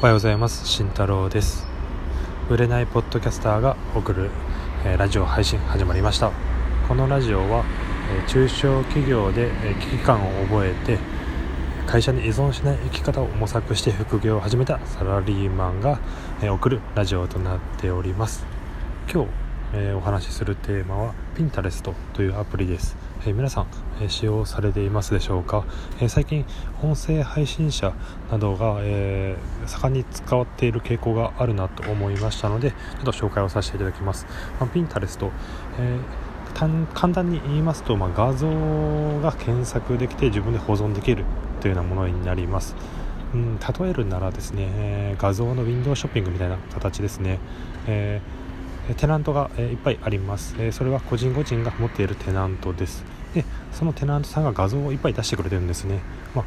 おはようございます。慎太郎です。売れないポッドキャスターが送る、えー、ラジオ配信始まりました。このラジオは、えー、中小企業で、えー、危機感を覚えて会社に依存しない生き方を模索して副業を始めたサラリーマンが、え送るラジオとなっております。今日、えお話しするテーマは Pinterest というアプリです。え皆さん、え使用されていますでしょうか、え最近音声配信者などが、え盛んに使っている傾向があるなと思いましたのでちょっと紹介をさせていただきます、まあ、ピンタレスト、え簡単に言いますと、まあ、画像が検索できて自分で保存できるというようなものになります、うん、例えるならですね、え画像のウィンドウショッピングみたいな形ですね、えーテナントが、えいっぱいあります、えそれは個人個人が持っているテナントです。でそのテナントさんが画像をいっぱい出してくれてるんですね、まあ、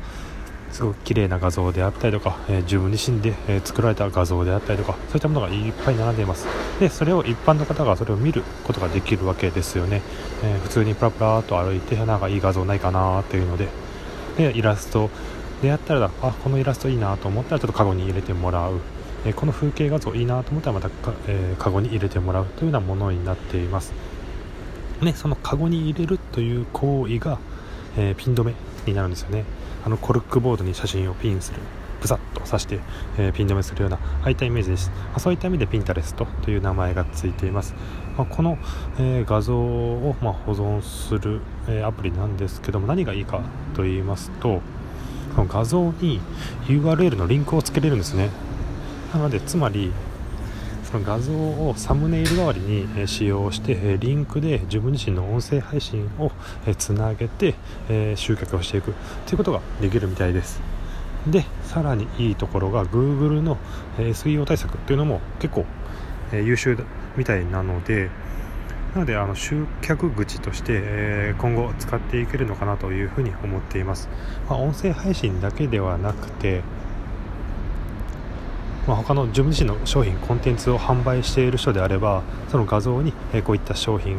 すごく綺麗な画像であったりとか、え、自分自身で、え、作られた画像であったりとかそういったものがいっぱい並んでいます。でそれを一般の方がそれを見ることができるわけですよね、えー、普通にプラプラと歩いてなんかいい画像ないかなっていうので。でイラストであったらあこのイラストいいなと思ったらちょっとカゴに入れてもらう。えこの風景画像いいなと思ったらまたか、えー、カゴに入れてもらうというようなものになっています、ね、そのカゴに入れるという行為が、えー、ピン止めになるんですよね。あのコルクボードに写真をピンする。ブサッと刺して、えー、ピン止めするようなああいったイメージです、まあ、そういった意味でピンタレストという名前がついています、まあ、この、え、画像を、ま、保存する、え、アプリなんですけども何がいいかと言いますとこの画像に URL のリンクをつけれるんですね。なのでつまりその画像をサムネイル代わりに使用してリンクで自分自身の音声配信をつなげて集客をしていくということができるみたいです。でさらにいいところが Google の SEO 対策というのも結構優秀みたいなのでなのであの集客口としてえー今後使っていけるのかなというふうに思っています、まあ、音声配信だけではなくてまあ、他の自分自身の商品コンテンツを販売している人であればその画像に、えこういった商品、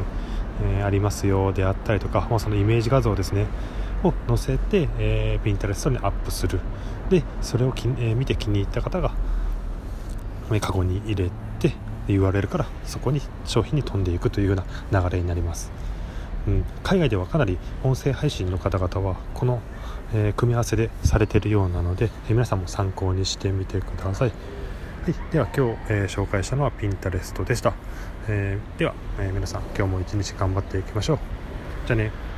えありますよであったりとか、まあ、そのイメージ画像ですねを載せて、えー、ピンタレストにアップする。でそれをき、え、見て気に入った方が、カゴに入れて URL からそこに商品に飛んでいくというような流れになります、うん、海外ではかなり音声配信の方々はこのえー、組み合わせでされているようなので、えー、皆さんも参考にしてみてください、はい、では今日、えー、紹介したのはピンタレストでした、えでは、え皆さん今日も一日頑張っていきましょう。じゃあね。